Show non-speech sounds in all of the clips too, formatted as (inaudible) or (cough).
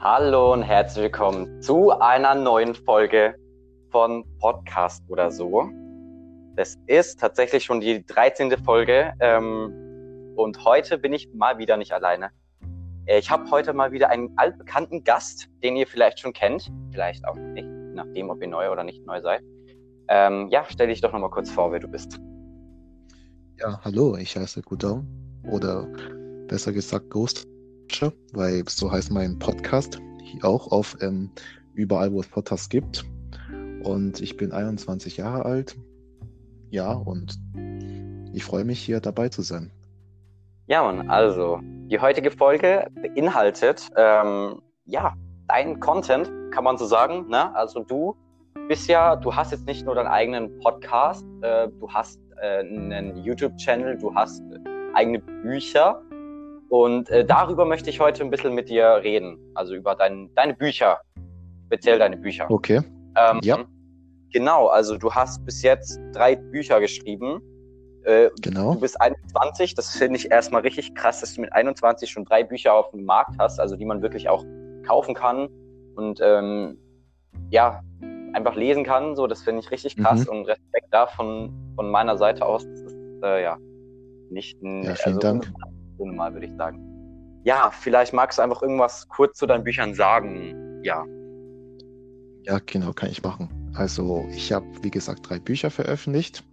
Hallo und herzlich willkommen zu einer neuen Folge von Podcast oder so. Das ist tatsächlich schon die 13. Folge ähm, und heute bin ich mal wieder nicht alleine. Äh, ich habe heute mal wieder einen altbekannten Gast, den ihr vielleicht schon kennt, vielleicht auch nicht, nachdem, ob ihr neu oder nicht neu seid. Ähm, ja, stell dich doch nochmal kurz vor, wer du bist. Ja, hallo, ich heiße Gudau oder besser gesagt Ghost weil so heißt mein Podcast, auch auf ähm, überall, wo es Podcasts gibt. Und ich bin 21 Jahre alt. Ja, und ich freue mich, hier dabei zu sein. Ja, Mann, also die heutige Folge beinhaltet, ähm, ja, dein Content, kann man so sagen. Ne? Also du bist ja, du hast jetzt nicht nur deinen eigenen Podcast, äh, du hast äh, einen YouTube-Channel, du hast eigene Bücher und äh, darüber möchte ich heute ein bisschen mit dir reden. Also über dein, deine Bücher. Speziell deine Bücher. Okay. Ähm, ja. Genau, also du hast bis jetzt drei Bücher geschrieben. Äh, genau. Du bist 21, das finde ich erstmal richtig krass, dass du mit 21 schon drei Bücher auf dem Markt hast, also die man wirklich auch kaufen kann und ähm, ja, einfach lesen kann. So, das finde ich richtig krass mhm. und Respekt da von, von meiner Seite aus. Das ist äh, ja nicht ein. Ja, vielen also, Dank mal, würde ich sagen. Ja, vielleicht magst du einfach irgendwas kurz zu deinen Büchern sagen. Ja. Ja, genau, kann ich machen. Also ich habe, wie gesagt, drei Bücher veröffentlicht.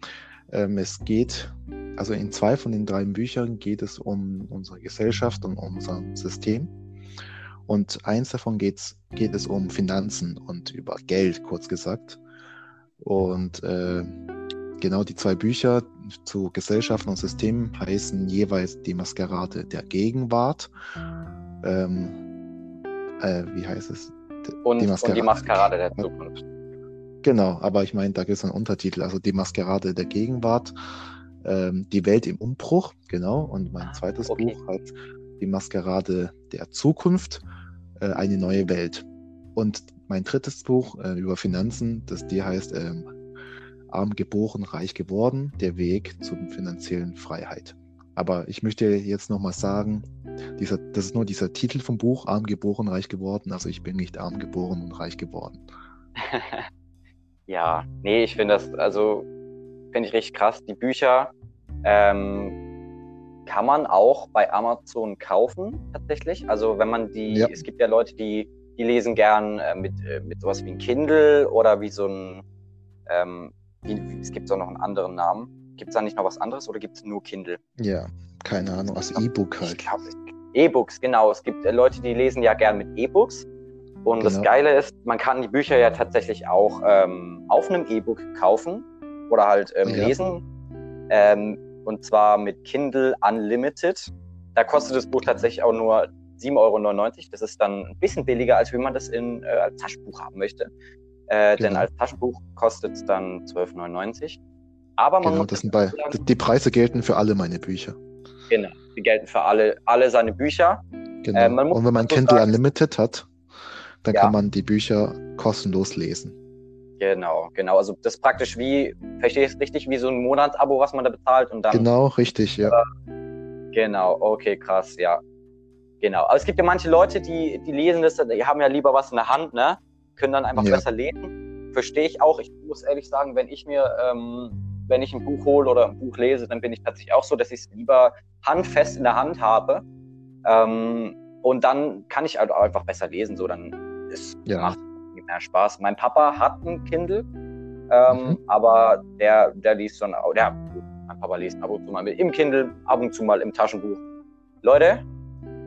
Ähm, es geht, also in zwei von den drei Büchern geht es um unsere Gesellschaft und unser System. Und eins davon geht's, geht es um Finanzen und über Geld, kurz gesagt. Und äh, genau die zwei Bücher zu Gesellschaften und Systemen heißen jeweils die Maskerade der Gegenwart. Ähm, äh, wie heißt es? Und die, Maskerade, und die Maskerade der Zukunft. Genau, aber ich meine, da gibt es einen Untertitel, also die Maskerade der Gegenwart, ähm, die Welt im Umbruch, genau. Und mein ah, zweites okay. Buch hat die Maskerade der Zukunft, äh, eine neue Welt. Und mein drittes Buch äh, über Finanzen, das die heißt ähm, arm geboren, reich geworden, der Weg zur finanziellen Freiheit. Aber ich möchte jetzt nochmal sagen, dieser, das ist nur dieser Titel vom Buch, arm geboren, reich geworden. Also ich bin nicht arm geboren und reich geworden. (laughs) ja, nee, ich finde das, also finde ich richtig krass. Die Bücher ähm, kann man auch bei Amazon kaufen, tatsächlich. Also wenn man die, ja. es gibt ja Leute, die, die lesen gern äh, mit, äh, mit sowas wie ein Kindle oder wie so ein ähm, wie, es gibt auch noch einen anderen Namen. Gibt es da nicht noch was anderes oder gibt es nur Kindle? Ja, keine Ahnung, also E-Book halt. E-Books, genau. Es gibt äh, Leute, die lesen ja gern mit E-Books. Und genau. das Geile ist, man kann die Bücher ja tatsächlich auch ähm, auf einem E-Book kaufen oder halt ähm, ja. lesen. Ähm, und zwar mit Kindle Unlimited. Da kostet das Buch tatsächlich auch nur 7,99 Euro. Das ist dann ein bisschen billiger, als wenn man das in, äh, als Taschenbuch haben möchte. Äh, genau. Denn als Taschenbuch kostet es dann 12,99. Aber man genau, muss das sind bei, sagen, die Preise gelten für alle meine Bücher. Genau, die gelten für alle, alle seine Bücher. Genau. Äh, Und wenn man Kindle sagen, Unlimited hat, dann ja. kann man die Bücher kostenlos lesen. Genau, genau. Also das ist praktisch wie, verstehe ich es richtig, wie so ein Monatsabo, was man da bezahlt und dann. Genau, richtig, ja. Äh, genau, okay, krass, ja. Genau. Aber es gibt ja manche Leute, die, die lesen das, die haben ja lieber was in der Hand, ne? Können dann einfach ja. besser lesen. Verstehe ich auch. Ich muss ehrlich sagen, wenn ich mir, ähm, wenn ich ein Buch hole oder ein Buch lese, dann bin ich tatsächlich auch so, dass ich es lieber handfest in der Hand habe. Ähm, und dann kann ich halt auch einfach besser lesen. So, dann ist, ja. macht mehr Spaß. Mein Papa hat ein Kindle, ähm, mhm. aber der, der liest dann auch, der, mein Papa liest ab und zu mal mit im Kindle, ab und zu mal im Taschenbuch. Leute,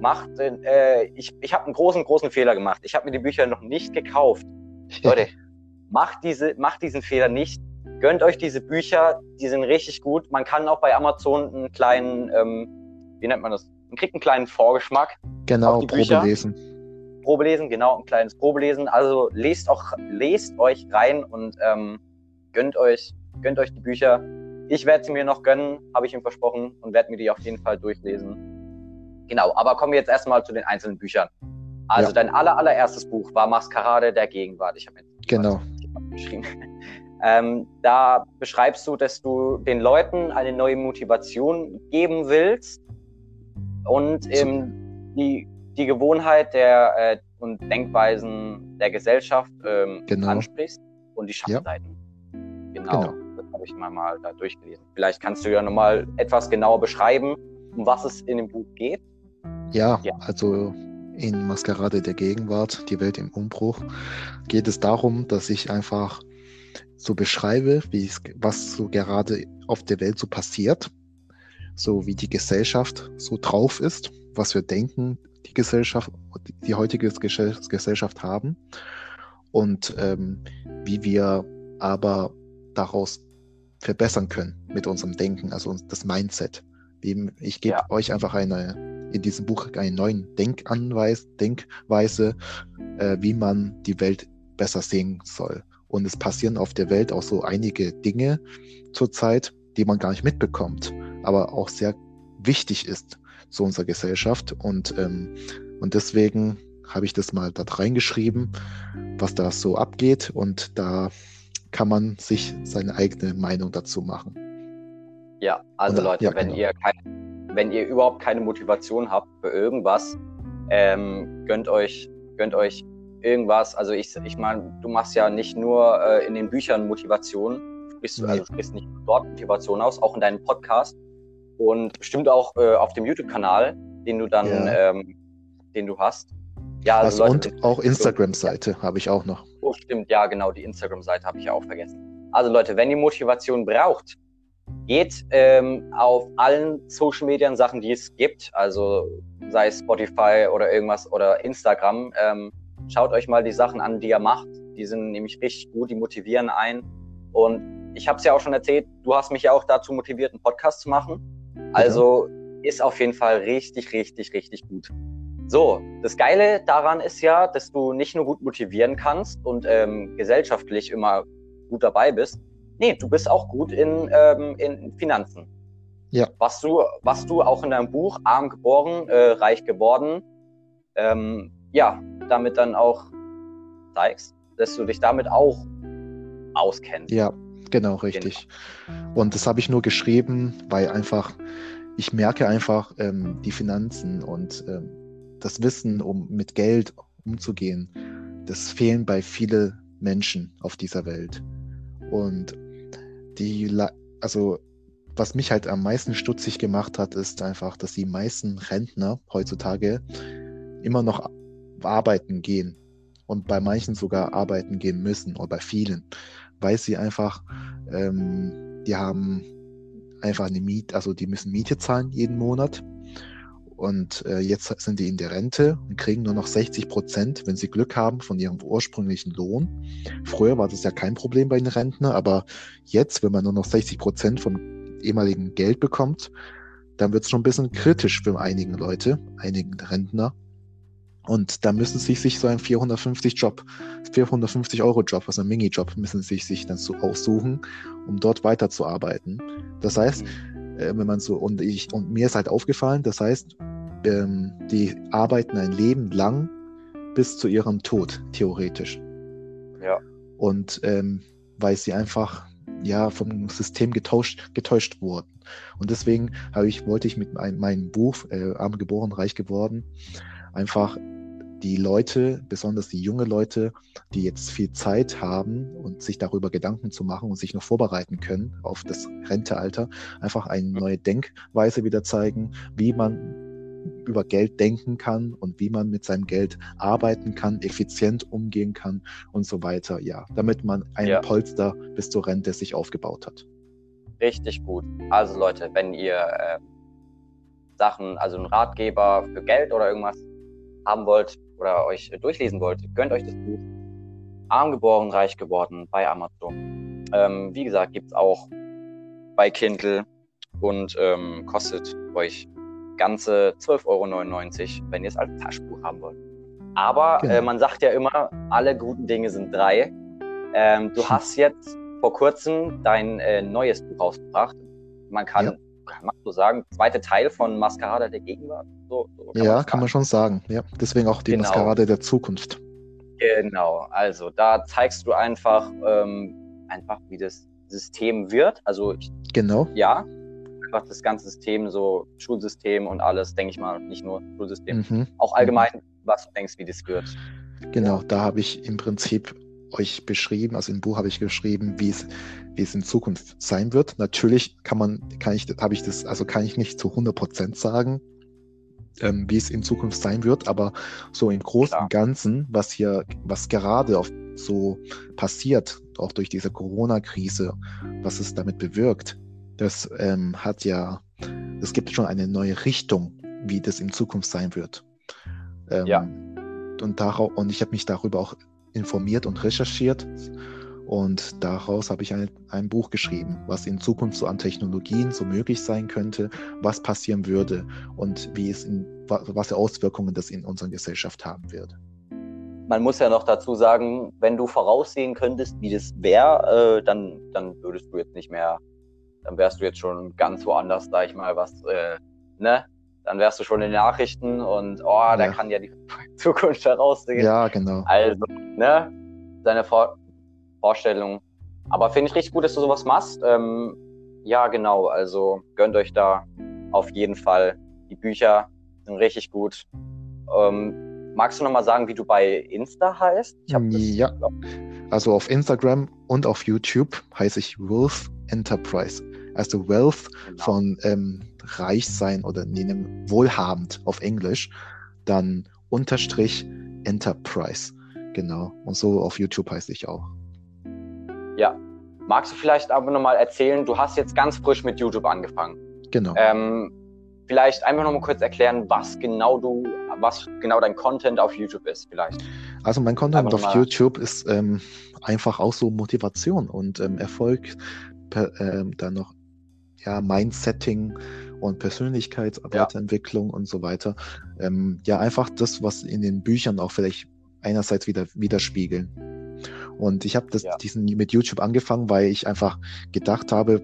macht, äh, ich, ich habe einen großen, großen Fehler gemacht. Ich habe mir die Bücher noch nicht gekauft. Leute, macht, diese, macht diesen Fehler nicht. Gönnt euch diese Bücher, die sind richtig gut. Man kann auch bei Amazon einen kleinen, ähm, wie nennt man das? Man kriegt einen kleinen Vorgeschmack. Genau, Probelesen. Probelesen, genau, ein kleines Probelesen. Also lest auch, lest euch rein und ähm, gönnt euch, gönnt euch die Bücher. Ich werde sie mir noch gönnen, habe ich ihm versprochen und werde mir die auf jeden Fall durchlesen. Genau, aber kommen wir jetzt erstmal zu den einzelnen Büchern. Also ja. dein aller, allererstes Buch war Maskerade der Gegenwart. Ich habe jetzt genau. geschrieben. (laughs) Ähm, da beschreibst du, dass du den Leuten eine neue Motivation geben willst und ähm, die, die Gewohnheit der äh, und Denkweisen der Gesellschaft ähm, genau. ansprichst und die Schattenseiten. Ja. Genau. genau. Das habe ich mal, mal da durchgelesen. Vielleicht kannst du ja nochmal etwas genauer beschreiben, um was es in dem Buch geht. Ja, ja. also in Maskerade der Gegenwart, die Welt im Umbruch, geht es darum, dass ich einfach so beschreibe, wie es, was so gerade auf der Welt so passiert, so wie die Gesellschaft so drauf ist, was wir denken, die Gesellschaft, die heutige Gesellschaft haben und ähm, wie wir aber daraus verbessern können mit unserem Denken, also das Mindset. Ich gebe ja. euch einfach eine, in diesem Buch einen neuen Denkanweis, Denkweise, äh, wie man die Welt besser sehen soll. Und es passieren auf der Welt auch so einige Dinge zurzeit, die man gar nicht mitbekommt, aber auch sehr wichtig ist zu unserer Gesellschaft. Und, ähm, und deswegen habe ich das mal da reingeschrieben, was da so abgeht. Und da kann man sich seine eigene Meinung dazu machen. Ja, also und, Leute, ja, wenn, genau. ihr kein, wenn ihr überhaupt keine Motivation habt für irgendwas, ähm, gönnt euch, gönnt euch irgendwas. Also ich, ich meine, du machst ja nicht nur äh, in den Büchern Motivation, sprichst du, also sprichst nicht nur dort Motivation aus, auch in deinem Podcast und bestimmt auch äh, auf dem YouTube-Kanal, den du dann, ja. ähm, den du hast. Ja, also, Leute, und auch Instagram-Seite ja. habe ich auch noch. Oh, stimmt, ja, genau, die Instagram-Seite habe ich ja auch vergessen. Also Leute, wenn ihr Motivation braucht, geht ähm, auf allen Social-Media-Sachen, die es gibt, also sei es Spotify oder irgendwas oder Instagram, ähm, Schaut euch mal die Sachen an, die er macht. Die sind nämlich richtig gut, die motivieren einen. Und ich habe es ja auch schon erzählt, du hast mich ja auch dazu motiviert, einen Podcast zu machen. Also ist auf jeden Fall richtig, richtig, richtig gut. So, das Geile daran ist ja, dass du nicht nur gut motivieren kannst und ähm, gesellschaftlich immer gut dabei bist. Nee, du bist auch gut in, ähm, in Finanzen. Ja. Was du, was du auch in deinem Buch Arm geboren, äh, reich geworden, ähm, ja, damit dann auch zeigst, dass du dich damit auch auskennst. Ja, genau, richtig. Genau. Und das habe ich nur geschrieben, weil einfach, ich merke einfach ähm, die Finanzen und ähm, das Wissen, um mit Geld umzugehen, das fehlen bei vielen Menschen auf dieser Welt. Und die, also was mich halt am meisten stutzig gemacht hat, ist einfach, dass die meisten Rentner heutzutage immer noch arbeiten gehen und bei manchen sogar arbeiten gehen müssen oder bei vielen, weil sie einfach, ähm, die haben einfach eine Miete, also die müssen Miete zahlen jeden Monat und äh, jetzt sind die in der Rente und kriegen nur noch 60 Prozent, wenn sie Glück haben, von ihrem ursprünglichen Lohn. Früher war das ja kein Problem bei den Rentner, aber jetzt, wenn man nur noch 60 Prozent vom ehemaligen Geld bekommt, dann wird es schon ein bisschen kritisch für einigen Leute, einigen Rentner. Und da müssen sie sich so einen 450 Job, 450 Euro Job, also ein Minijob, müssen sie sich dann so aussuchen, um dort weiterzuarbeiten. Das heißt, äh, wenn man so, und ich, und mir ist halt aufgefallen, das heißt, ähm, die arbeiten ein Leben lang bis zu ihrem Tod, theoretisch. Ja. Und ähm, weil sie einfach ja vom System getauscht, getäuscht wurden. Und deswegen habe ich, wollte ich mit mein, meinem Buch äh, Arm geboren, reich geworden, einfach die Leute, besonders die junge Leute, die jetzt viel Zeit haben und sich darüber Gedanken zu machen und sich noch vorbereiten können auf das Rentealter, einfach eine neue Denkweise wieder zeigen, wie man über Geld denken kann und wie man mit seinem Geld arbeiten kann, effizient umgehen kann und so weiter. Ja, damit man ein ja. Polster bis zur Rente sich aufgebaut hat. Richtig gut. Also Leute, wenn ihr äh, Sachen, also einen Ratgeber für Geld oder irgendwas haben wollt, oder euch durchlesen wollt, gönnt euch das Buch Arm geboren, reich geworden bei Amazon. Ähm, wie gesagt, gibt es auch bei Kindle und ähm, kostet euch ganze 12,99 Euro, wenn ihr es als Taschenbuch haben wollt. Aber genau. äh, man sagt ja immer, alle guten Dinge sind drei. Ähm, du hast jetzt vor kurzem dein äh, neues Buch rausgebracht. Man kann ja kann man so sagen, zweite Teil von Maskerade der Gegenwart. So, so kann ja, man kann man schon sagen. Ja, deswegen auch die genau. Maskerade der Zukunft. Genau, also da zeigst du einfach, ähm, einfach, wie das System wird. Also genau. Ja, einfach das ganze System, so Schulsystem und alles, denke ich mal, nicht nur Schulsystem, mhm. auch allgemein, was du denkst, wie das wird. Genau, da habe ich im Prinzip euch beschrieben, also im Buch habe ich geschrieben, wie es, wie es in Zukunft sein wird. Natürlich kann man, kann ich, habe ich das, also kann ich nicht zu 100 Prozent sagen, ähm, wie es in Zukunft sein wird, aber so im Großen und Ganzen, was hier, was gerade auf, so passiert, auch durch diese Corona-Krise, was es damit bewirkt, das ähm, hat ja, es gibt schon eine neue Richtung, wie das in Zukunft sein wird. Ähm, ja. Und, darauf, und ich habe mich darüber auch informiert und recherchiert. Und daraus habe ich ein, ein Buch geschrieben, was in Zukunft so an Technologien so möglich sein könnte, was passieren würde und wie es in, was für Auswirkungen das in unserer Gesellschaft haben wird. Man muss ja noch dazu sagen, wenn du voraussehen könntest, wie das wäre, äh, dann, dann würdest du jetzt nicht mehr, dann wärst du jetzt schon ganz woanders, sag ich mal, was, äh, ne? Dann wärst du schon in den Nachrichten und oh, ja. da kann ja die (laughs) Zukunft heraussehen. Ja, genau. Also, ne? Deine Vor Vorstellung. Aber finde ich richtig gut, dass du sowas machst. Ähm, ja, genau. Also gönnt euch da auf jeden Fall. Die Bücher sind richtig gut. Ähm, magst du noch mal sagen, wie du bei Insta heißt? ja. Also auf Instagram und auf YouTube heiße ich Wolf Enterprise. Also Wealth genau. von ähm, reich sein oder nehmen wohlhabend auf Englisch. Dann Unterstrich Enterprise. Genau. Und so auf YouTube heiße ich auch. Ja. Magst du vielleicht aber nochmal erzählen, du hast jetzt ganz frisch mit YouTube angefangen. Genau. Ähm, vielleicht einfach nochmal kurz erklären, was genau du, was genau dein Content auf YouTube ist, vielleicht. Also mein Content auf YouTube ist ähm, einfach auch so Motivation und ähm, Erfolg, per, ähm, dann noch ja, Mindsetting und Persönlichkeitsweiterentwicklung ja. und so weiter. Ähm, ja, einfach das, was in den Büchern auch vielleicht einerseits wieder widerspiegeln. Und ich habe das ja. diesen mit YouTube angefangen, weil ich einfach gedacht habe,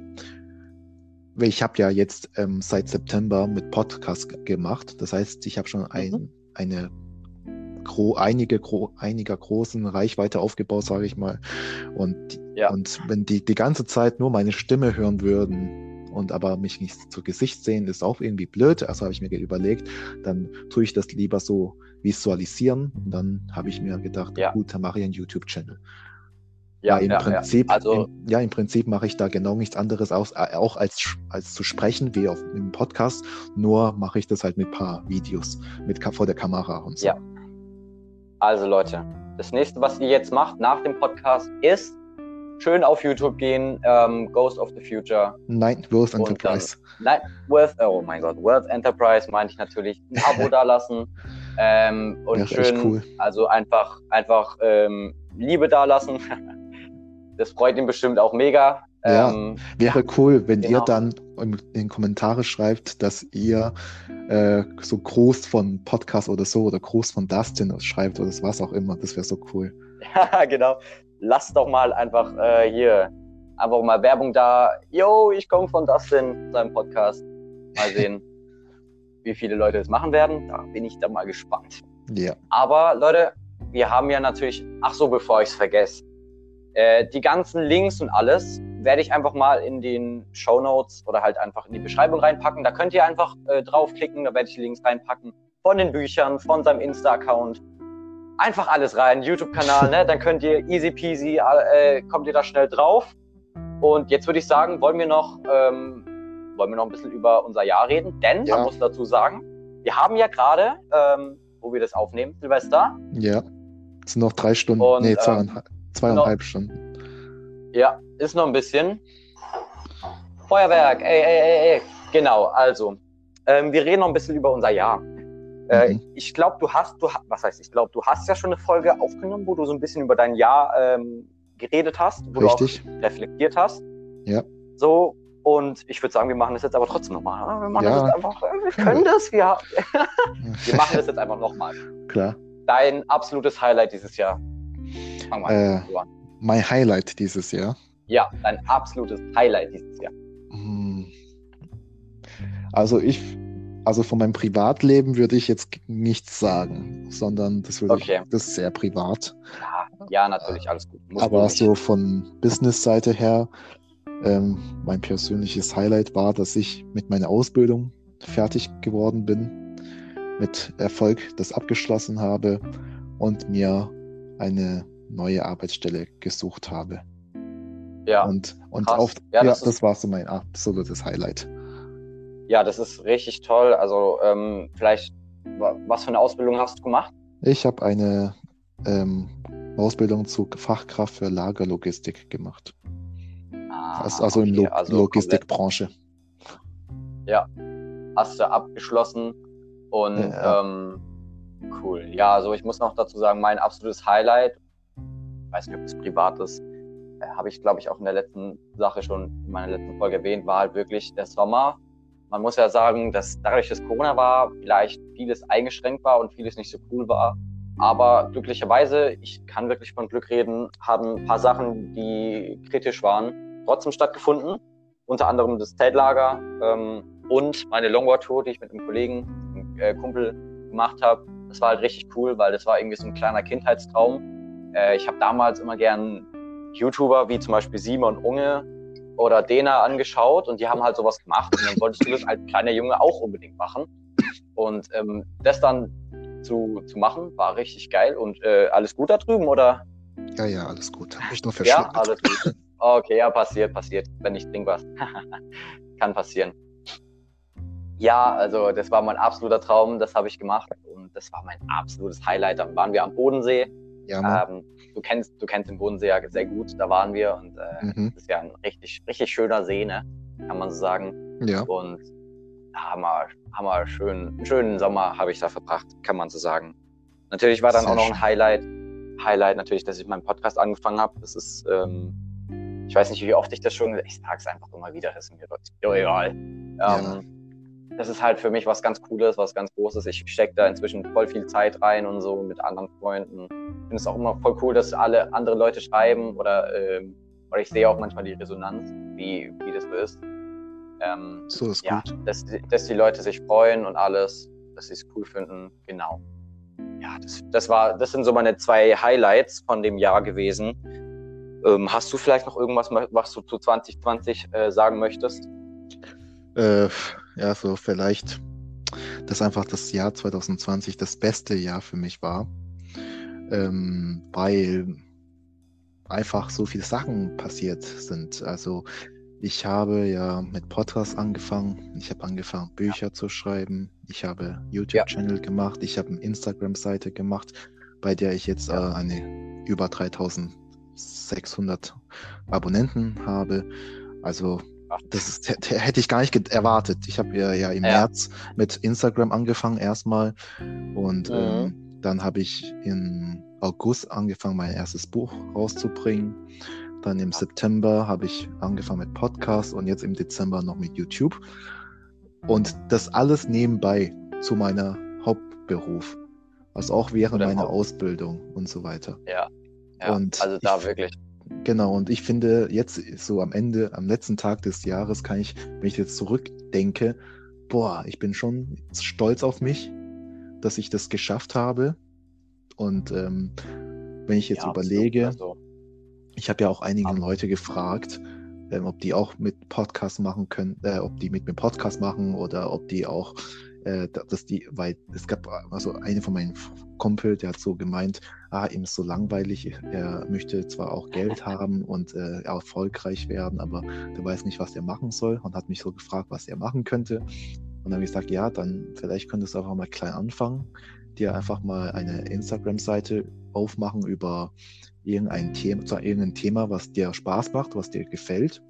ich habe ja jetzt ähm, seit September mit Podcast gemacht. Das heißt, ich habe schon ein, mhm. eine gro einige gro einiger großen Reichweite aufgebaut, sage ich mal. Und, ja. und wenn die die ganze Zeit nur meine Stimme hören würden und aber mich nicht zu Gesicht sehen, ist auch irgendwie blöd. Also habe ich mir überlegt, dann tue ich das lieber so visualisieren. Und dann habe ich mir gedacht, ja. gut, dann mache ich einen YouTube-Channel. Ja, im ja, Prinzip, ja. Also, im, ja, im Prinzip mache ich da genau nichts anderes aus, auch als, als zu sprechen, wie auf im Podcast. Nur mache ich das halt mit ein paar Videos mit vor der Kamera und so. Ja. Also Leute, das nächste, was ihr jetzt macht nach dem Podcast, ist schön auf YouTube gehen, ähm, Ghost of the Future. Nein, World Enterprise. Dann, nein, Worth, oh mein Gott, World Enterprise meinte ich natürlich. Ein Abo (laughs) da lassen. Ähm, und ja, schön, cool. also einfach, einfach ähm, Liebe da lassen. (laughs) Das freut ihn bestimmt auch mega. Ja, ähm, wäre cool, wenn genau. ihr dann in den Kommentare schreibt, dass ihr äh, so groß von Podcast oder so oder groß von Dustin schreibt oder was auch immer. Das wäre so cool. Ja, (laughs) genau. Lasst doch mal einfach äh, hier einfach mal Werbung da. Yo, ich komme von Dustin, seinem Podcast. Mal (laughs) sehen, wie viele Leute es machen werden. Da bin ich dann mal gespannt. Ja. Aber Leute, wir haben ja natürlich, ach so, bevor ich es vergesse, äh, die ganzen Links und alles werde ich einfach mal in den Show Notes oder halt einfach in die Beschreibung reinpacken. Da könnt ihr einfach äh, draufklicken, da werde ich die Links reinpacken. Von den Büchern, von seinem Insta-Account. Einfach alles rein, YouTube-Kanal, ne? Dann könnt ihr easy peasy, äh, kommt ihr da schnell drauf. Und jetzt würde ich sagen, wollen wir noch, ähm, wollen wir noch ein bisschen über unser Jahr reden? Denn ja. man muss dazu sagen, wir haben ja gerade, ähm, wo wir das aufnehmen, Silvester. Ja. Es sind noch drei Stunden. Und, nee, zweieinhalb. Ähm, Zweieinhalb noch, Stunden. Ja, ist noch ein bisschen. Feuerwerk, ey, ey, ey, ey. Genau, also, ähm, wir reden noch ein bisschen über unser Jahr. Äh, mhm. Ich glaube, du hast, du was heißt, ich glaube, du hast ja schon eine Folge aufgenommen, wo du so ein bisschen über dein Jahr ähm, geredet hast, wo Richtig. du auch reflektiert hast. Ja. So, und ich würde sagen, wir machen das jetzt aber trotzdem nochmal. Wir machen ja. das jetzt einfach, wir können (laughs) das, wir, (laughs) wir machen das jetzt einfach nochmal. Klar. Dein absolutes Highlight dieses Jahr. Fang mal äh, an. Mein Highlight dieses Jahr. Ja, dein absolutes Highlight dieses Jahr. Hm. Also ich, also von meinem Privatleben würde ich jetzt nichts sagen, sondern das würde okay. ich, das ist sehr privat. Ja, ja natürlich, alles gut. Muss Aber so von Business-Seite her Ähm, mein persönliches Highlight war, dass ich mit meiner Ausbildung fertig geworden bin, mit Erfolg das abgeschlossen habe und mir eine neue Arbeitsstelle gesucht habe. Ja. Und, und auf, ja, das, ja, das war so mein absolutes Highlight. Ja, das ist richtig toll. Also ähm, vielleicht, was für eine Ausbildung hast du gemacht? Ich habe eine ähm, Ausbildung zur Fachkraft für Lagerlogistik gemacht. Ah, also, also okay. in Lo also Logistikbranche. Ja, hast du abgeschlossen und ja. ähm, cool. Ja, also ich muss noch dazu sagen, mein absolutes Highlight, ich weiß nicht, ob es privat ist, äh, habe ich glaube ich auch in der letzten Sache schon in meiner letzten Folge erwähnt, war halt wirklich der Sommer. Man muss ja sagen, dass dadurch, dass Corona war, vielleicht vieles eingeschränkt war und vieles nicht so cool war. Aber glücklicherweise, ich kann wirklich von Glück reden, haben ein paar Sachen, die kritisch waren, trotzdem stattgefunden. Unter anderem das Zeltlager ähm, und meine Longboard-Tour, die ich mit einem Kollegen, einem äh, Kumpel gemacht habe. Das war halt richtig cool, weil das war irgendwie so ein kleiner Kindheitstraum. Äh, ich habe damals immer gern YouTuber wie zum Beispiel Simon Unge oder Dena angeschaut und die haben halt sowas gemacht und dann wolltest du das als kleiner Junge auch unbedingt machen. Und ähm, das dann zu, zu machen, war richtig geil. Und äh, alles gut da drüben, oder? Ja, ja, alles gut. Hab ich nur verschluckt. Ja, alles gut. Okay, ja, passiert, passiert. Wenn ich trinke was. (laughs) Kann passieren. Ja, also das war mein absoluter Traum, das habe ich gemacht und das war mein absolutes Highlight. Dann waren wir am Bodensee. Ja, ähm, du, kennst, du kennst den Bodensee ja sehr gut, da waren wir und äh, mhm. das ist ja ein richtig, richtig schöner See, ne? kann man so sagen. Ja. Und hammer, hammer schön, einen schönen Sommer habe ich da verbracht, kann man so sagen. Natürlich war dann Sehr auch noch ein Highlight, Highlight natürlich, dass ich meinen Podcast angefangen habe. Das ist, ähm, ich weiß nicht, wie oft ich das schon, ich sage es einfach immer wieder, ist mir egal. Ähm, ja. Das ist halt für mich was ganz Cooles, was ganz Großes. Ich stecke da inzwischen voll viel Zeit rein und so mit anderen Freunden. Ich finde es auch immer voll cool, dass alle andere Leute schreiben oder, ähm, oder ich sehe auch manchmal die Resonanz, wie, wie das so ist. Ähm, so ist ja, gut. Dass, dass die Leute sich freuen und alles, dass sie es cool finden. Genau. Ja, das, das, war, das sind so meine zwei Highlights von dem Jahr gewesen. Ähm, hast du vielleicht noch irgendwas, was du zu 2020 äh, sagen möchtest? Äh, ja, so vielleicht, dass einfach das Jahr 2020 das beste Jahr für mich war, ähm, weil einfach so viele Sachen passiert sind. Also ich habe ja mit Podcasts angefangen. Ich habe angefangen, Bücher ja. zu schreiben. Ich habe YouTube-Channel ja. gemacht. Ich habe eine Instagram-Seite gemacht, bei der ich jetzt äh, eine über 3600 Abonnenten habe. Also das ist, hätte ich gar nicht erwartet. Ich habe ja, ja im März mit Instagram angefangen erstmal und mhm. ähm, dann habe ich im August angefangen, mein erstes Buch rauszubringen. Dann im September habe ich angefangen mit Podcast und jetzt im Dezember noch mit YouTube. Und das alles nebenbei zu meiner Hauptberuf. Also auch während meiner Ausbildung und so weiter. Ja. ja und also da ich, wirklich. Genau, und ich finde, jetzt so am Ende, am letzten Tag des Jahres, kann ich, wenn ich jetzt zurückdenke, boah, ich bin schon stolz auf mich, dass ich das geschafft habe. Und ähm, wenn ich jetzt ja, überlege, also. Ich habe ja auch einige Aber. Leute gefragt, ähm, ob die auch mit Podcast machen können, äh, ob die mit mir Podcast machen oder ob die auch, äh, dass die, weil es gab also eine von meinen Kumpel, der hat so gemeint, ah, ihm ist so langweilig, er möchte zwar auch Geld (laughs) haben und äh, erfolgreich werden, aber der weiß nicht, was er machen soll und hat mich so gefragt, was er machen könnte. Und dann habe ich gesagt, ja, dann vielleicht könntest du einfach mal klein anfangen, dir einfach mal eine Instagram-Seite aufmachen über irgendein Thema, zu irgendeinem Thema, was dir Spaß macht, was dir gefällt.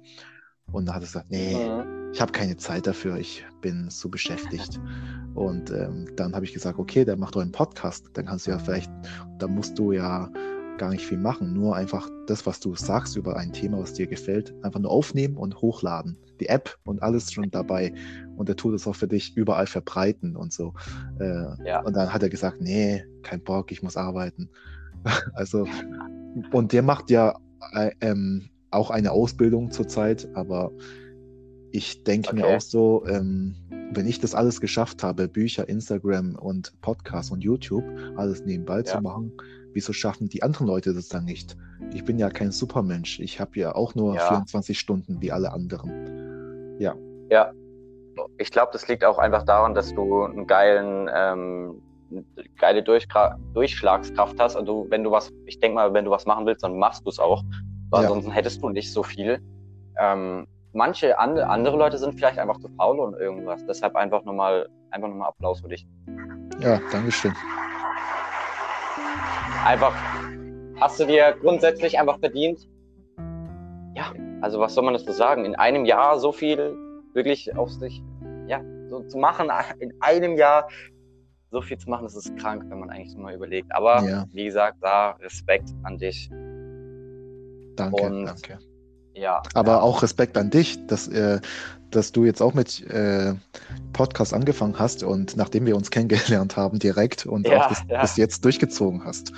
Und dann hat er gesagt, nee, mhm. ich habe keine Zeit dafür, ich bin so beschäftigt. (laughs) Und ähm, dann habe ich gesagt, okay, dann mach doch einen Podcast. Dann kannst du ja vielleicht, da musst du ja gar nicht viel machen, nur einfach das, was du sagst über ein Thema, was dir gefällt, einfach nur aufnehmen und hochladen. Die App und alles schon dabei. Und er tut es auch für dich überall verbreiten und so. Äh, ja. Und dann hat er gesagt, nee, kein Bock, ich muss arbeiten. (laughs) also und der macht ja äh, ähm, auch eine Ausbildung zurzeit, aber ich denke okay. mir auch so, ähm, wenn ich das alles geschafft habe, Bücher, Instagram und Podcast und YouTube, alles nebenbei ja. zu machen, wieso schaffen die anderen Leute das dann nicht? Ich bin ja kein Supermensch. Ich habe ja auch nur ja. 24 Stunden wie alle anderen. Ja. Ja. Ich glaube, das liegt auch einfach daran, dass du einen geilen, ähm, geile Durchgra Durchschlagskraft hast. Und du, wenn du was, ich denke mal, wenn du was machen willst, dann machst du es auch. Weil ja. ansonsten hättest du nicht so viel. Ähm, manche andere, andere Leute sind vielleicht einfach zu faul und irgendwas. Deshalb einfach nochmal einfach nochmal Applaus für dich. Ja, Dankeschön. Einfach hast du dir grundsätzlich einfach verdient. Ja, also was soll man dazu sagen? In einem Jahr so viel wirklich auf sich, ja, so zu machen, in einem Jahr so viel zu machen, das ist krank, wenn man eigentlich so mal überlegt. Aber ja. wie gesagt, da Respekt an dich. Danke, und danke. Ja. Aber ja. auch Respekt an dich, dass, äh, dass du jetzt auch mit äh, Podcast angefangen hast und nachdem wir uns (laughs) kennengelernt haben, direkt und ja, auch bis, ja. bis, jetzt durchgezogen hast.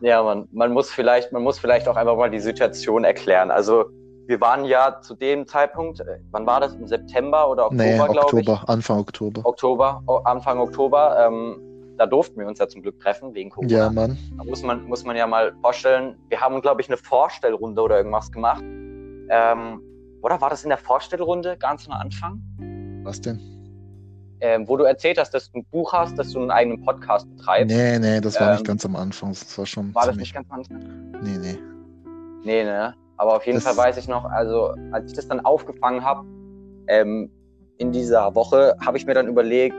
Ja, man, man muss vielleicht, man muss vielleicht auch einfach mal die Situation erklären. Also wir waren ja zu dem Zeitpunkt, äh, wann war das? Im September oder Oktober, nee, glaube ich? Anfang Oktober. Oktober, Anfang Oktober. Ähm, da durften wir uns ja zum Glück treffen, wegen Corona. Ja, Mann. Da muss man, muss man ja mal vorstellen, wir haben, glaube ich, eine Vorstellrunde oder irgendwas gemacht. Ähm, oder war das in der Vorstellrunde ganz am Anfang? Was denn? Ähm, wo du erzählt hast, dass du ein Buch hast, dass du einen eigenen Podcast betreibst. Nee, nee, das war ähm, nicht ganz am Anfang. Das war schon. War das nicht ganz am Anfang? Nee, nee. Nee, ne? Aber auf jeden das Fall weiß ich noch, also als ich das dann aufgefangen habe, ähm, in dieser Woche, habe ich mir dann überlegt,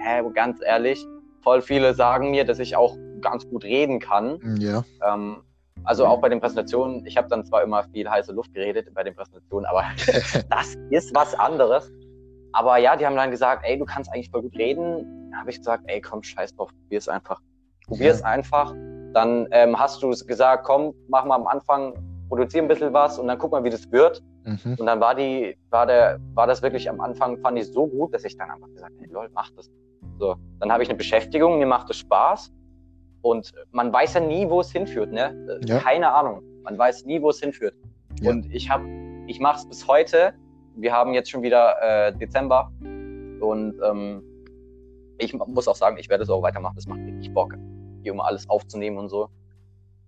hä, ganz ehrlich, voll viele sagen mir, dass ich auch ganz gut reden kann. Ja. Ähm, also auch bei den Präsentationen, ich habe dann zwar immer viel heiße Luft geredet bei den Präsentationen, aber (laughs) das ist was anderes. Aber ja, die haben dann gesagt, ey, du kannst eigentlich voll gut reden. Da habe ich gesagt, ey, komm, scheiß drauf, probier es einfach. Probier ja. es einfach. Dann ähm, hast du gesagt, komm, mach mal am Anfang, produziere ein bisschen was und dann guck mal, wie das wird. Mhm. Und dann war die, war der, war das wirklich am Anfang, fand ich so gut, dass ich dann einfach gesagt habe, hey, lol, mach das. So, dann habe ich eine Beschäftigung, mir macht es Spaß und man weiß ja nie, wo es hinführt, ne? Ja. Keine Ahnung. Man weiß nie, wo es hinführt. Ja. Und ich habe, ich mache es bis heute. Wir haben jetzt schon wieder äh, Dezember und ähm, ich muss auch sagen, ich werde es auch weitermachen. Das macht richtig Bock, hier um alles aufzunehmen und so.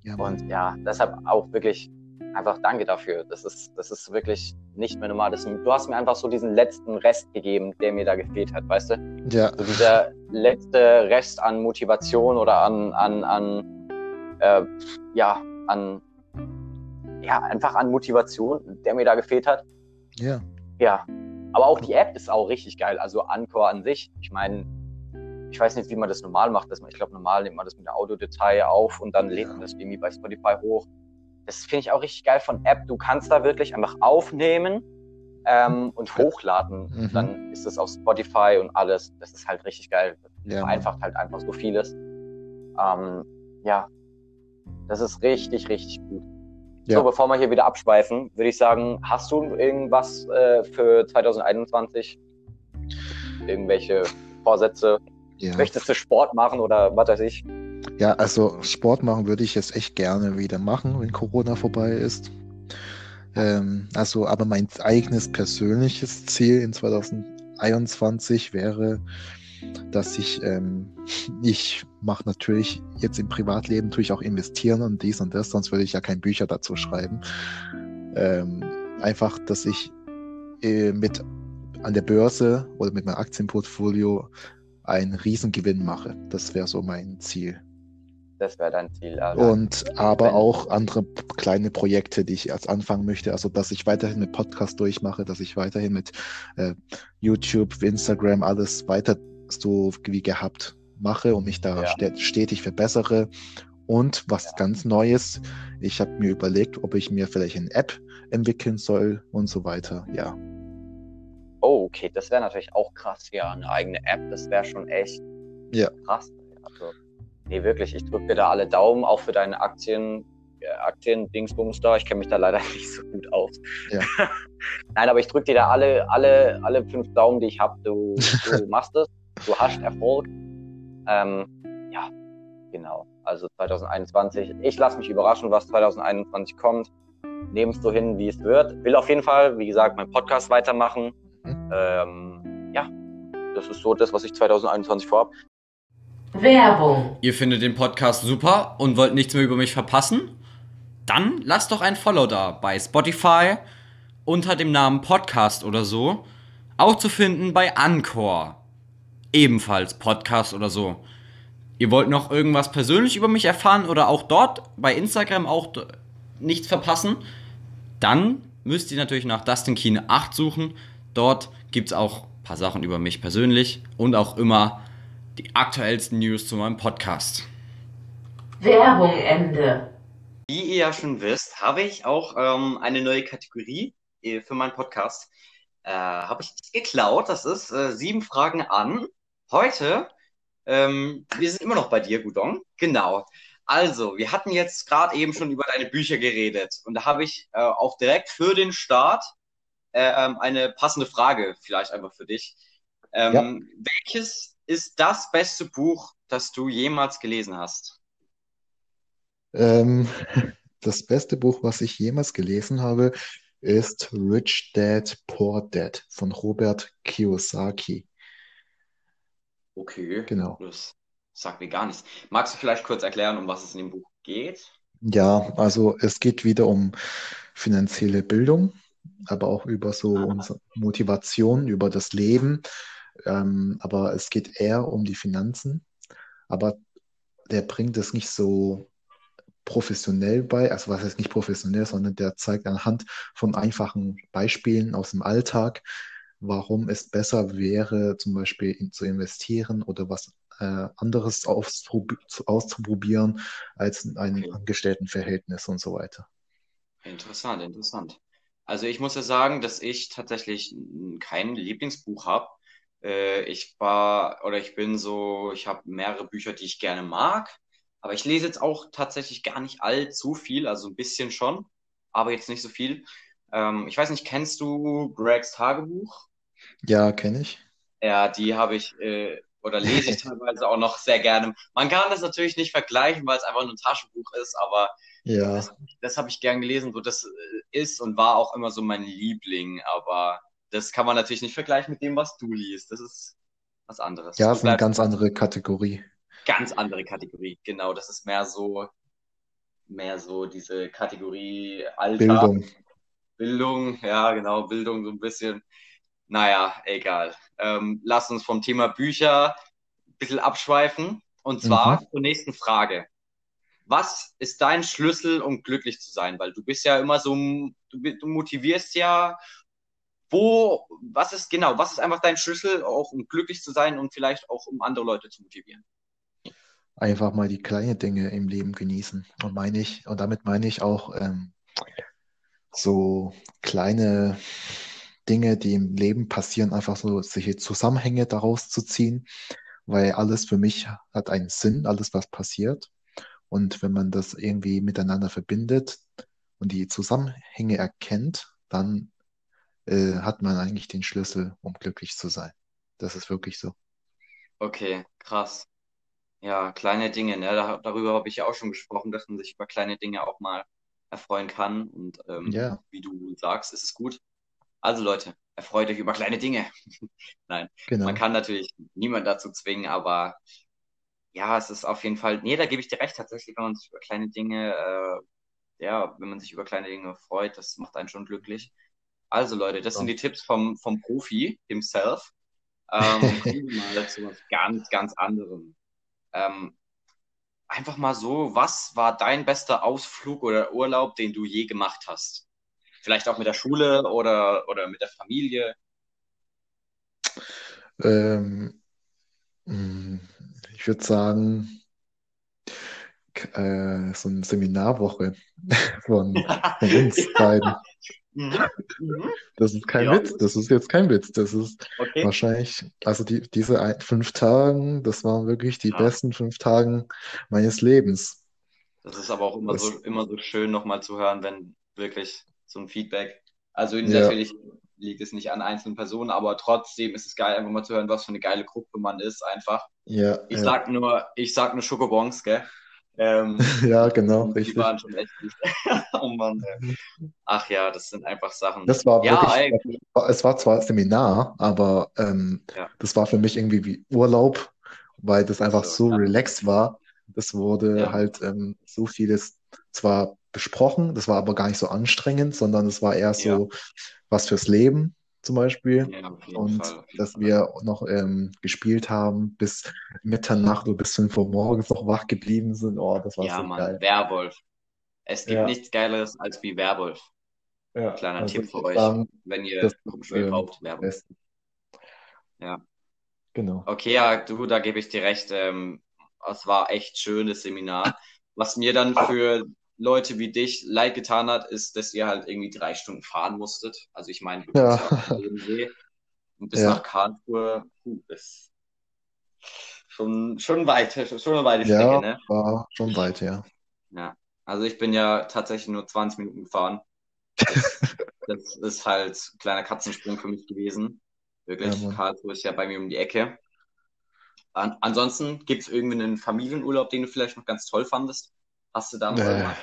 Ja, und ja, deshalb auch wirklich einfach danke dafür. Das ist, das ist wirklich nicht mehr normal. Das, du hast mir einfach so diesen letzten Rest gegeben, der mir da gefehlt hat, weißt du? Ja. So dieser letzte Rest an Motivation oder an, an, an äh, ja, an, ja, einfach an Motivation, der mir da gefehlt hat. Ja. Ja. Aber auch die App ist auch richtig geil. Also Anchor an sich. Ich meine, ich weiß nicht, wie man das normal macht. ich glaube, normal nimmt man das mit der Audiodatei auf und dann lädt man das irgendwie bei Spotify hoch das finde ich auch richtig geil von App. Du kannst da wirklich einfach aufnehmen ähm, und hochladen. Mhm. Dann ist es auf Spotify und alles. Das ist halt richtig geil. Ja, Vereinfacht halt einfach so vieles. Ähm, ja, das ist richtig, richtig gut. Ja. So, bevor wir hier wieder abschweifen, würde ich sagen, hast du irgendwas äh, für 2021? Irgendwelche Vorsätze? Ja. Möchtest du Sport machen oder was weiß ich? Ja, also Sport machen würde ich jetzt echt gerne wieder machen, wenn Corona vorbei ist. Ähm, also, aber mein eigenes persönliches Ziel in 2021 wäre, dass ich, ähm, (laughs) ich mache natürlich jetzt im Privatleben tue ich auch investieren und dies und das, sonst würde ich ja keine Bücher dazu schreiben. Ähm, einfach, dass ich äh, mit an der Börse oder mit meinem Aktienportfolio einen Riesengewinn mache. Das wäre so mein Ziel. Das wäre dein Ziel. Also und aber auch andere kleine Projekte, die ich erst anfangen möchte. Also, dass ich weiterhin mit Podcast durchmache, dass ich weiterhin mit äh, YouTube, Instagram, alles weiter so wie gehabt mache und mich da ja. stetig verbessere. Und was ja. ganz Neues, ich habe mir überlegt, ob ich mir vielleicht eine App entwickeln soll und so weiter. Ja. Oh, okay, das wäre natürlich auch krass, ja, eine eigene App, das wäre schon echt ja. krass. Also, Nee, wirklich. Ich drücke dir da alle Daumen, auch für deine Aktien, äh, Aktien-Dingsbums da. Ich kenne mich da leider (laughs) nicht so gut aus. Ja. (laughs) Nein, aber ich drücke dir da alle, alle, alle fünf Daumen, die ich habe. Du, (laughs) du machst es, du hast Erfolg. Ähm, ja, genau. Also 2021. Ich lasse mich überraschen, was 2021 kommt. Es so hin, wie es wird. Will auf jeden Fall, wie gesagt, meinen Podcast weitermachen. Mhm. Ähm, ja, das ist so das, was ich 2021 vorhabe. Werbung. Ihr findet den Podcast super und wollt nichts mehr über mich verpassen? Dann lasst doch ein Follow da bei Spotify unter dem Namen Podcast oder so. Auch zu finden bei Anchor. Ebenfalls Podcast oder so. Ihr wollt noch irgendwas persönlich über mich erfahren oder auch dort bei Instagram auch nichts verpassen? Dann müsst ihr natürlich nach Dustin Kine 8 suchen. Dort gibt es auch ein paar Sachen über mich persönlich und auch immer die aktuellsten News zu meinem Podcast. Werbung Ende. Wie ihr ja schon wisst, habe ich auch ähm, eine neue Kategorie äh, für meinen Podcast. Äh, habe ich nicht geklaut. Das ist äh, sieben Fragen an. Heute, ähm, wir sind immer noch bei dir, Gudong. Genau. Also, wir hatten jetzt gerade eben schon über deine Bücher geredet und da habe ich äh, auch direkt für den Start äh, ähm, eine passende Frage, vielleicht einfach für dich. Ähm, ja. Welches ist das beste Buch, das du jemals gelesen hast? Ähm, (laughs) das beste Buch, was ich jemals gelesen habe, ist Rich Dad, Poor Dad von Robert Kiyosaki. Okay, genau. Das sagt mir gar nichts. Magst du vielleicht kurz erklären, um was es in dem Buch geht? Ja, also es geht wieder um finanzielle Bildung, aber auch über so ah. unsere Motivation, über das Leben. Ähm, aber es geht eher um die Finanzen. Aber der bringt es nicht so professionell bei, also was heißt nicht professionell, sondern der zeigt anhand von einfachen Beispielen aus dem Alltag, warum es besser wäre, zum Beispiel in, zu investieren oder was äh, anderes auszuprobieren als ein okay. Angestelltenverhältnis und so weiter. Interessant, interessant. Also ich muss ja sagen, dass ich tatsächlich kein Lieblingsbuch habe. Äh, ich war oder ich bin so, ich habe mehrere Bücher, die ich gerne mag, aber ich lese jetzt auch tatsächlich gar nicht allzu viel, also ein bisschen schon, aber jetzt nicht so viel. Ähm, ich weiß nicht, kennst du Gregs Tagebuch? Ja, kenne ich. Ja, die habe ich äh, oder lese ich (laughs) teilweise auch noch sehr gerne. Man kann das natürlich nicht vergleichen, weil es einfach nur ein Taschenbuch ist, aber ja. das, das habe ich gern gelesen. So, das äh, ist und war auch immer so mein Liebling, aber das kann man natürlich nicht vergleichen mit dem, was du liest. Das ist was anderes. Ja, es ist eine ganz andere Kategorie. Ganz andere Kategorie, genau. Das ist mehr so, mehr so diese Kategorie Alter. Bildung. Bildung, ja, genau, Bildung so ein bisschen. Naja, egal. Ähm, lass uns vom Thema Bücher ein bisschen abschweifen. Und zwar mhm. zur nächsten Frage. Was ist dein Schlüssel, um glücklich zu sein? Weil du bist ja immer so, du, du motivierst ja. Wo, was ist genau, was ist einfach dein Schlüssel, auch um glücklich zu sein und vielleicht auch um andere Leute zu motivieren? Einfach mal die kleinen Dinge im Leben genießen. Und meine ich, und damit meine ich auch ähm, so kleine Dinge, die im Leben passieren, einfach so solche Zusammenhänge daraus zu ziehen, weil alles für mich hat einen Sinn, alles was passiert. Und wenn man das irgendwie miteinander verbindet und die Zusammenhänge erkennt, dann äh, hat man eigentlich den Schlüssel, um glücklich zu sein. Das ist wirklich so. Okay, krass. Ja, kleine Dinge, ne? Da, darüber habe ich ja auch schon gesprochen, dass man sich über kleine Dinge auch mal erfreuen kann. Und ähm, ja. wie du sagst, ist es gut, also Leute, erfreut euch über kleine Dinge. (laughs) Nein, genau. man kann natürlich niemand dazu zwingen, aber ja, es ist auf jeden Fall, nee, da gebe ich dir recht, tatsächlich, wenn man sich über kleine Dinge, äh, ja, wenn man sich über kleine Dinge freut, das macht einen schon glücklich. Also Leute, das ja. sind die Tipps vom, vom Profi himself. Ähm, (laughs) kommen wir mal zu was ganz, ganz anderem. Ähm, einfach mal so, was war dein bester Ausflug oder Urlaub, den du je gemacht hast? Vielleicht auch mit der Schule oder, oder mit der Familie? Ähm, hm, ich würde sagen, äh, so eine Seminarwoche (laughs) von, von uns beiden. (laughs) Mhm. Mhm. Das ist kein ja. Witz, das ist jetzt kein Witz. Das ist okay. wahrscheinlich, also die, diese ein, fünf Tage, das waren wirklich die ja. besten fünf Tage meines Lebens. Das ist aber auch immer das, so immer so schön nochmal zu hören, wenn wirklich so ein Feedback. Also ja. natürlich liegt es nicht an einzelnen Personen, aber trotzdem ist es geil, einfach mal zu hören, was für eine geile Gruppe man ist, einfach. Ja, ich ja. sag nur, ich sag nur Schokobons, gell? Ähm, (laughs) ja, genau, die richtig. Die waren schon echt gut. (laughs) oh Mann. Ach ja, das sind einfach Sachen. Das war wirklich, ja, es war zwar Seminar, aber ähm, ja. das war für mich irgendwie wie Urlaub, weil das einfach also, so ja. relaxed war. Das wurde halt ähm, so vieles zwar besprochen, das war aber gar nicht so anstrengend, sondern es war eher so was fürs Leben zum Beispiel. Ja, und Fall, dass Fall. wir noch ähm, gespielt haben bis Mitternacht oder bis 5 Uhr morgens noch wach geblieben sind. Oh, das war ja, so Mann, geil. Werwolf. Es gibt ja. nichts Geileres als wie Werwolf. Ja, Kleiner also Tipp für euch, sagen, wenn ihr ein Spiel ähm, braucht, Werwolf. Ja. Genau. Okay, ja, du, da gebe ich dir recht. Ähm, es war echt schönes Seminar. Was mir dann für Leute wie dich leid getan hat, ist, dass ihr halt irgendwie drei Stunden fahren musstet. Also ich meine, ja. und bis ja. nach Karlsruhe, puh, ist schon, schon weit, schon eine weite Strecke, ja, ne? war schon weit, ja. Ja, also ich bin ja tatsächlich nur 20 Minuten gefahren. Das, (laughs) das ist halt ein kleiner Katzensprung für mich gewesen. Wirklich, ja, Karlsruhe ist ja bei mir um die Ecke. An ansonsten gibt es irgendwie einen Familienurlaub, den du vielleicht noch ganz toll fandest? Hast du da noch äh,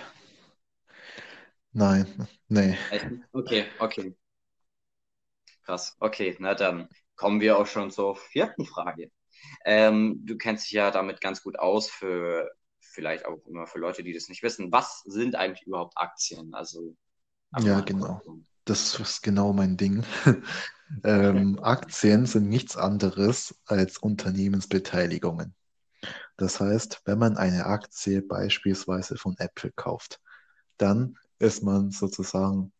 Nein, nee. Okay, okay. Krass. Okay, na dann kommen wir auch schon zur vierten Frage. Ähm, du kennst dich ja damit ganz gut aus, für vielleicht auch immer für Leute, die das nicht wissen. Was sind eigentlich überhaupt Aktien? Also ja, genau. Das ist genau mein Ding. (laughs) ähm, Aktien sind nichts anderes als Unternehmensbeteiligungen. Das heißt, wenn man eine Aktie beispielsweise von Apple kauft, dann ist man sozusagen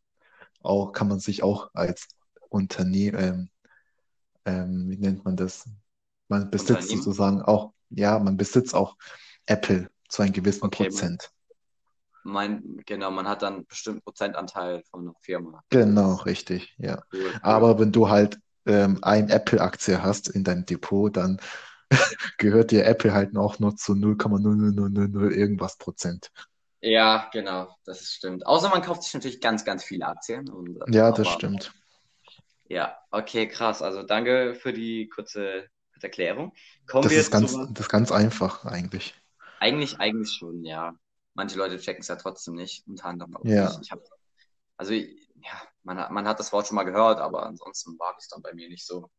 auch, kann man sich auch als Unternehmen, ähm, ähm, wie nennt man das? Man besitzt sozusagen auch, ja, man besitzt auch Apple zu einem gewissen okay, Prozent. Mein, genau, man hat dann einen bestimmten Prozentanteil von einer Firma. Genau, richtig, ja. Cool, cool. Aber wenn du halt ähm, ein Apple-Aktie hast in deinem Depot, dann (laughs) gehört dir Apple halt auch nur zu 0,0000 irgendwas Prozent. Ja, genau, das stimmt. Außer man kauft sich natürlich ganz, ganz viele Aktien. Und, ja, das stimmt. Ja, okay, krass. Also danke für die kurze, Erklärung. Kommen das, ist ganz, zu... das ist ganz einfach eigentlich. Eigentlich, eigentlich schon, ja. Manche Leute checken es ja trotzdem nicht, unter anderem auch ja. Ich hab, also, ja, man hat, man hat das Wort schon mal gehört, aber ansonsten war es dann bei mir nicht so.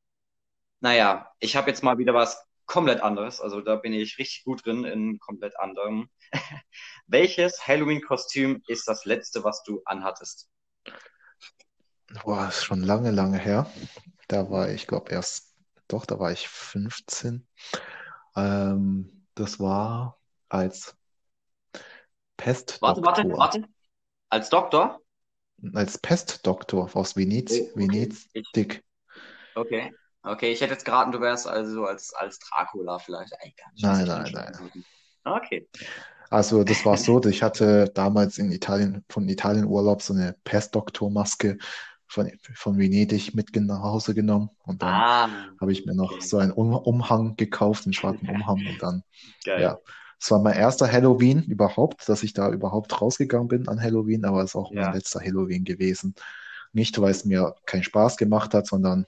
Naja, ich habe jetzt mal wieder was komplett anderes. Also da bin ich richtig gut drin in komplett anderem. (laughs) Welches Halloween-Kostüm ist das letzte, was du anhattest? Boah, ist schon lange, lange her. Da war ich, glaube erst, doch, da war ich 15. Ähm, das war als Pestdoktor. Warte, warte, warte. Als Doktor? Als Pestdoktor aus Venez, oh, okay. Venedig. Okay. Okay, ich hätte jetzt geraten, du wärst also als, als Dracula vielleicht. Nein, nein, nein. Okay. Also das war so, ich hatte damals in Italien, von Italien Urlaub so eine Pestdoktormaske von, von Venedig mit nach Hause genommen und dann ah, habe ich mir noch okay. so einen um Umhang gekauft, einen schwarzen Umhang und dann, (laughs) Geil. ja. Es war mein erster Halloween überhaupt, dass ich da überhaupt rausgegangen bin an Halloween, aber es ist auch ja. mein letzter Halloween gewesen. Nicht, weil es mir keinen Spaß gemacht hat, sondern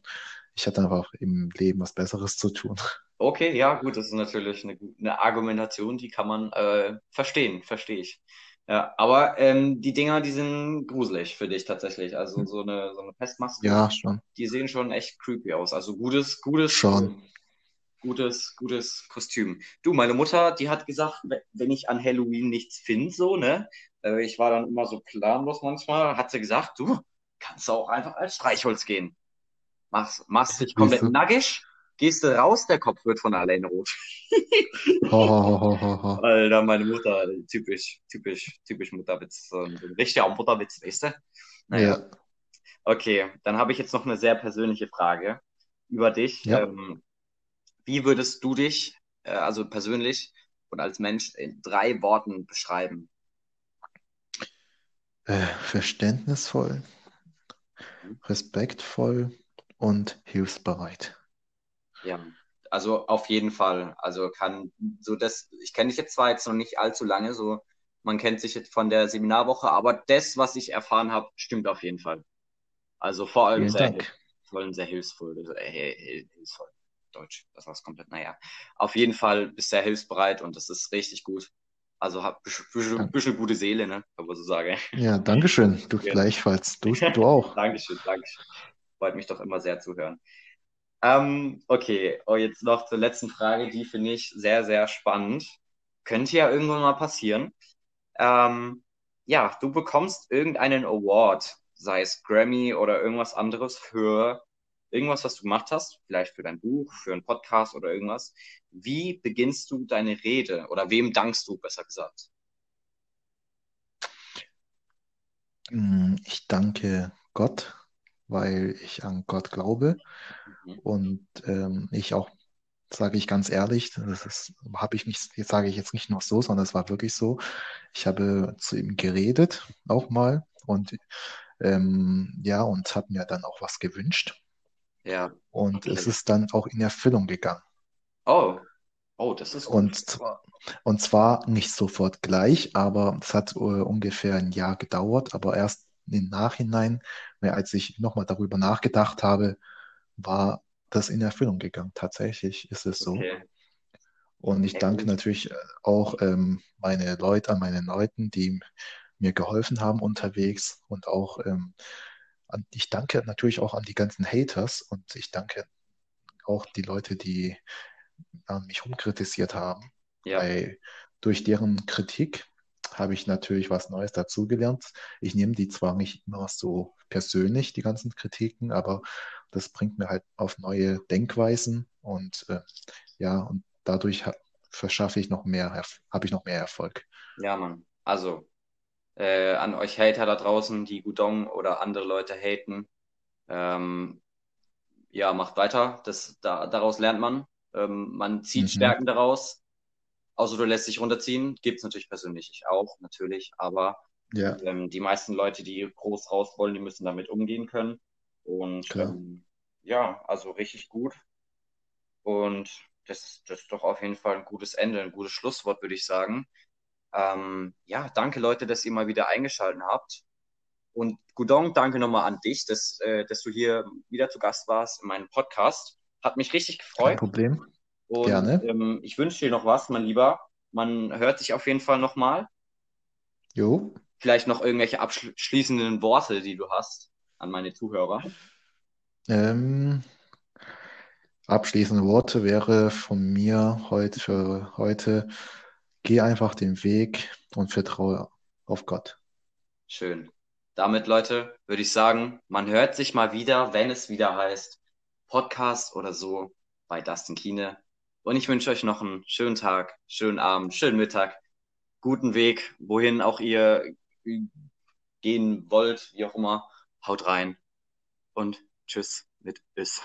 ich hatte einfach im Leben was Besseres zu tun. Okay, ja, gut, das ist natürlich eine, eine Argumentation, die kann man äh, verstehen, verstehe ich. Ja, aber ähm, die Dinger, die sind gruselig für dich tatsächlich. Also so eine, so eine Pestmaske, ja, schon. die sehen schon echt creepy aus. Also gutes, gutes, schon. gutes, gutes Kostüm. Du, meine Mutter, die hat gesagt, wenn ich an Halloween nichts finde, so, ne? Äh, ich war dann immer so planlos manchmal, hat sie gesagt, du kannst auch einfach als Streichholz gehen machst, machst dich komplett Wieso? nackig, gehst du raus, der Kopf wird von alleine rot. (laughs) Alter, meine Mutter, typisch, typisch, typisch Mutterwitz. Ein richtiger Mutterwitz, weißt du? Naja. Ja. Okay, dann habe ich jetzt noch eine sehr persönliche Frage über dich. Ja. Ähm, wie würdest du dich, äh, also persönlich und als Mensch, in drei Worten beschreiben? Äh, verständnisvoll, mhm. respektvoll und hilfsbereit. Ja, also auf jeden Fall. Also kann so das, ich kenne dich jetzt zwar jetzt noch nicht allzu lange, so man kennt sich jetzt von der Seminarwoche, aber das, was ich erfahren habe, stimmt auf jeden Fall. Also vor allem sehr hilfsvoll, sehr hilfsvoll, äh, hilfsvoll. Deutsch, das war komplett, naja. Auf jeden Fall bist du sehr hilfsbereit und das ist richtig gut. Also hab ein bisschen gute Seele, ne? Man so sagen. Ja, Dankeschön. Du ja. gleichfalls. Du, (laughs) du auch. Dankeschön, Dankeschön. Freut mich doch immer sehr zu hören. Ähm, okay, oh, jetzt noch zur letzten Frage, die finde ich sehr, sehr spannend. Könnte ja irgendwann mal passieren. Ähm, ja, du bekommst irgendeinen Award, sei es Grammy oder irgendwas anderes für irgendwas, was du gemacht hast, vielleicht für dein Buch, für einen Podcast oder irgendwas. Wie beginnst du deine Rede oder wem dankst du, besser gesagt? Hm, ich danke Gott, weil ich an Gott glaube mhm. und ähm, ich auch, sage ich ganz ehrlich, das habe ich nicht, jetzt sage ich jetzt nicht nur so, sondern es war wirklich so. Ich habe zu ihm geredet, auch mal und ähm, ja, und habe mir dann auch was gewünscht. Ja. Und okay. es ist dann auch in Erfüllung gegangen. Oh, oh, das ist gut. Und zwar, und zwar nicht sofort gleich, aber es hat uh, ungefähr ein Jahr gedauert, aber erst im Nachhinein, als ich nochmal darüber nachgedacht habe, war das in Erfüllung gegangen. Tatsächlich ist es so. Okay. Und ich danke natürlich äh, auch ähm, meine Leute, an meine Leuten, die mir geholfen haben unterwegs und auch ähm, ich danke natürlich auch an die ganzen Haters und ich danke auch die Leute, die an mich rumkritisiert haben. Ja. Weil durch deren Kritik habe ich natürlich was Neues dazugelernt. Ich nehme die zwar nicht immer so persönlich, die ganzen Kritiken, aber das bringt mir halt auf neue Denkweisen und äh, ja, und dadurch verschaffe ich noch mehr, habe ich noch mehr Erfolg. Ja, Mann. Also äh, an euch Hater da draußen, die Gudong oder andere Leute haten. Ähm, ja, macht weiter. Das, da, daraus lernt man. Ähm, man zieht mhm. Stärken daraus. Außer du lässt dich runterziehen. Gibt es natürlich persönlich auch, natürlich. Aber ja. ähm, die meisten Leute, die groß raus wollen, die müssen damit umgehen können. Und ähm, ja, also richtig gut. Und das, das ist doch auf jeden Fall ein gutes Ende, ein gutes Schlusswort, würde ich sagen. Ähm, ja, danke Leute, dass ihr mal wieder eingeschaltet habt. Und Gudong, danke nochmal an dich, dass, äh, dass du hier wieder zu Gast warst in meinem Podcast. Hat mich richtig gefreut. Kein Problem. Und, Gerne. Ähm, ich wünsche dir noch was, mein Lieber. Man hört sich auf jeden Fall nochmal. Jo. Vielleicht noch irgendwelche abschließenden Worte, die du hast an meine Zuhörer. Ähm, abschließende Worte wäre von mir heute für heute Geh einfach den Weg und vertraue auf Gott. Schön. Damit, Leute, würde ich sagen, man hört sich mal wieder, wenn es wieder heißt Podcast oder so bei Dustin Kine. Und ich wünsche euch noch einen schönen Tag, schönen Abend, schönen Mittag, guten Weg, wohin auch ihr gehen wollt, wie auch immer. Haut rein und tschüss mit Bis.